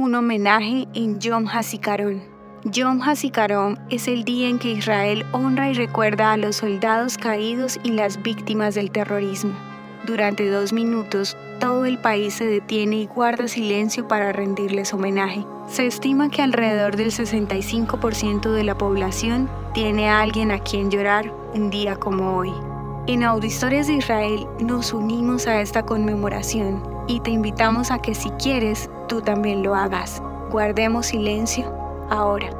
un homenaje en Yom HaZikaron. Yom HaZikaron es el día en que Israel honra y recuerda a los soldados caídos y las víctimas del terrorismo. Durante dos minutos, todo el país se detiene y guarda silencio para rendirles homenaje. Se estima que alrededor del 65% de la población tiene a alguien a quien llorar un día como hoy. En Auditorias de Israel nos unimos a esta conmemoración y te invitamos a que si quieres, tú también lo hagas. Guardemos silencio ahora.